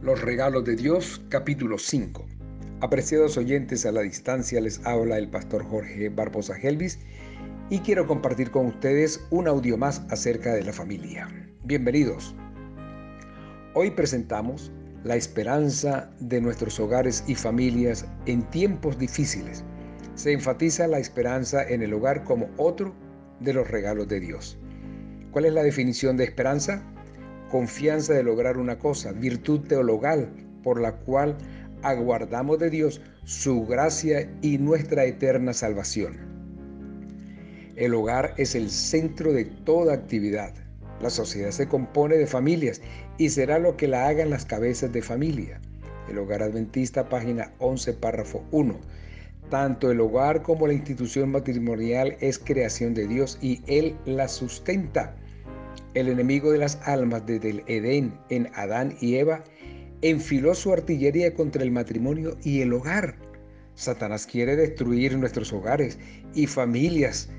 Los regalos de Dios, capítulo 5. Apreciados oyentes a la distancia, les habla el pastor Jorge Barbosa Helvis y quiero compartir con ustedes un audio más acerca de la familia. Bienvenidos. Hoy presentamos la esperanza de nuestros hogares y familias en tiempos difíciles. Se enfatiza la esperanza en el hogar como otro de los regalos de Dios. ¿Cuál es la definición de esperanza? Confianza de lograr una cosa, virtud teologal por la cual aguardamos de Dios su gracia y nuestra eterna salvación. El hogar es el centro de toda actividad. La sociedad se compone de familias y será lo que la hagan las cabezas de familia. El Hogar Adventista, página 11, párrafo 1. Tanto el hogar como la institución matrimonial es creación de Dios y Él la sustenta. El enemigo de las almas desde el Edén en Adán y Eva enfiló su artillería contra el matrimonio y el hogar. Satanás quiere destruir nuestros hogares y familias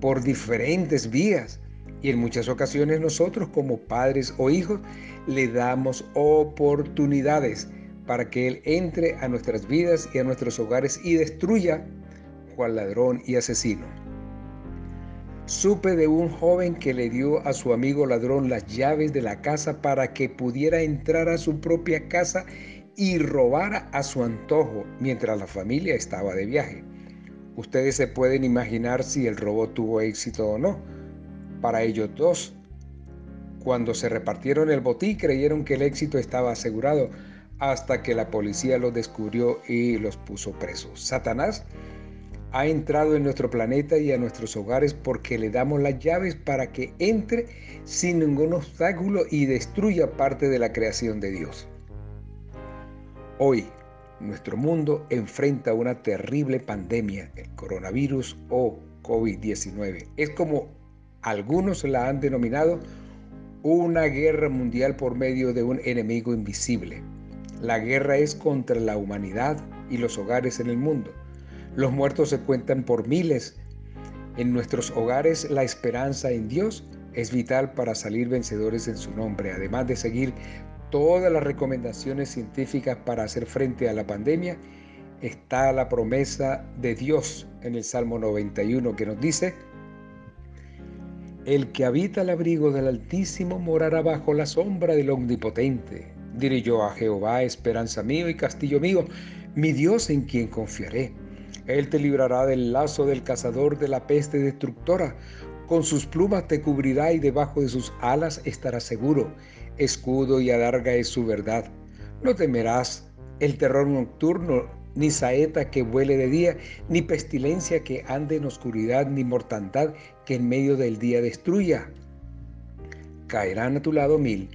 por diferentes vías. Y en muchas ocasiones nosotros como padres o hijos le damos oportunidades para que Él entre a nuestras vidas y a nuestros hogares y destruya cual ladrón y asesino. Supe de un joven que le dio a su amigo ladrón las llaves de la casa para que pudiera entrar a su propia casa y robar a su antojo mientras la familia estaba de viaje. Ustedes se pueden imaginar si el robo tuvo éxito o no. Para ellos dos, cuando se repartieron el botín creyeron que el éxito estaba asegurado hasta que la policía los descubrió y los puso presos. Satanás ha entrado en nuestro planeta y a nuestros hogares porque le damos las llaves para que entre sin ningún obstáculo y destruya parte de la creación de Dios. Hoy, nuestro mundo enfrenta una terrible pandemia, el coronavirus o COVID-19. Es como algunos la han denominado una guerra mundial por medio de un enemigo invisible. La guerra es contra la humanidad y los hogares en el mundo. Los muertos se cuentan por miles. En nuestros hogares la esperanza en Dios es vital para salir vencedores en su nombre. Además de seguir todas las recomendaciones científicas para hacer frente a la pandemia, está la promesa de Dios en el Salmo 91 que nos dice, el que habita el abrigo del Altísimo morará bajo la sombra del Omnipotente. Diré yo a Jehová, esperanza mío y castillo mío, mi Dios en quien confiaré. Él te librará del lazo del cazador de la peste destructora. Con sus plumas te cubrirá y debajo de sus alas estarás seguro. Escudo y adarga es su verdad. No temerás el terror nocturno, ni saeta que vuele de día, ni pestilencia que ande en oscuridad, ni mortandad que en medio del día destruya. Caerán a tu lado mil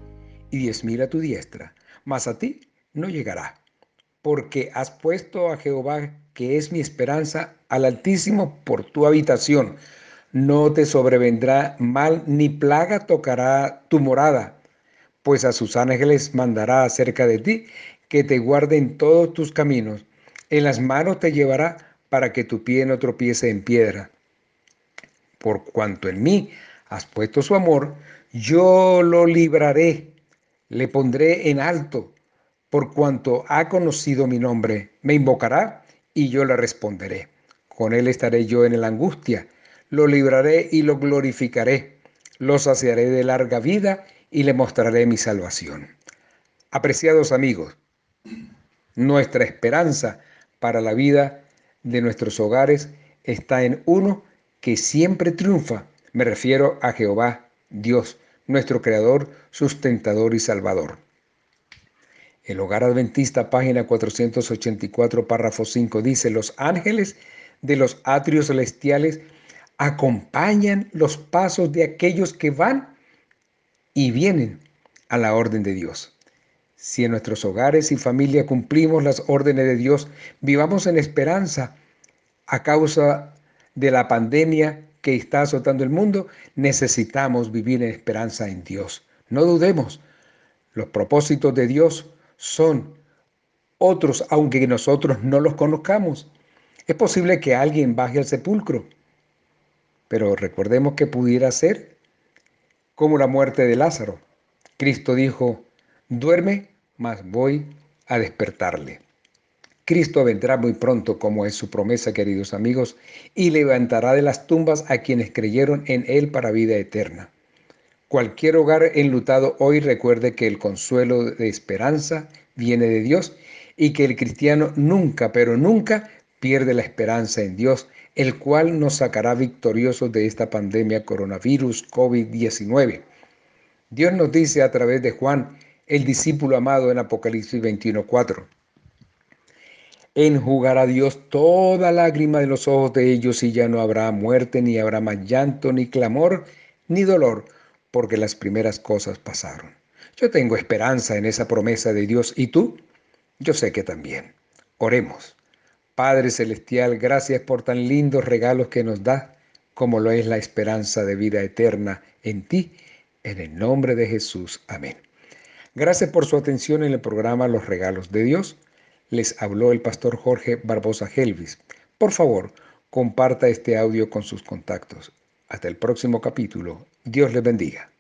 y diez mil a tu diestra, mas a ti no llegará porque has puesto a Jehová, que es mi esperanza, al Altísimo por tu habitación. No te sobrevendrá mal ni plaga tocará tu morada, pues a sus ángeles mandará acerca de ti, que te guarden todos tus caminos. En las manos te llevará para que tu pie no tropiece en piedra. Por cuanto en mí has puesto su amor, yo lo libraré, le pondré en alto por cuanto ha conocido mi nombre, me invocará y yo le responderé. Con él estaré yo en la angustia, lo libraré y lo glorificaré, lo saciaré de larga vida y le mostraré mi salvación. Apreciados amigos, nuestra esperanza para la vida de nuestros hogares está en uno que siempre triunfa. Me refiero a Jehová, Dios, nuestro Creador, sustentador y Salvador. El Hogar Adventista, página 484, párrafo 5, dice, los ángeles de los atrios celestiales acompañan los pasos de aquellos que van y vienen a la orden de Dios. Si en nuestros hogares y familia cumplimos las órdenes de Dios, vivamos en esperanza a causa de la pandemia que está azotando el mundo, necesitamos vivir en esperanza en Dios. No dudemos, los propósitos de Dios son otros, aunque nosotros no los conozcamos. Es posible que alguien baje al sepulcro, pero recordemos que pudiera ser como la muerte de Lázaro. Cristo dijo, duerme, mas voy a despertarle. Cristo vendrá muy pronto, como es su promesa, queridos amigos, y levantará de las tumbas a quienes creyeron en Él para vida eterna. Cualquier hogar enlutado hoy recuerde que el consuelo de esperanza viene de Dios y que el cristiano nunca, pero nunca pierde la esperanza en Dios, el cual nos sacará victoriosos de esta pandemia coronavirus COVID-19. Dios nos dice a través de Juan, el discípulo amado en Apocalipsis 21:4. Enjugará Dios toda lágrima de los ojos de ellos y ya no habrá muerte, ni habrá más llanto, ni clamor, ni dolor, porque las primeras cosas pasaron. Yo tengo esperanza en esa promesa de Dios y tú, yo sé que también. Oremos. Padre Celestial, gracias por tan lindos regalos que nos da, como lo es la esperanza de vida eterna en ti, en el nombre de Jesús. Amén. Gracias por su atención en el programa Los Regalos de Dios. Les habló el pastor Jorge Barbosa Helvis. Por favor, comparta este audio con sus contactos. Hasta el próximo capítulo. Dios les bendiga.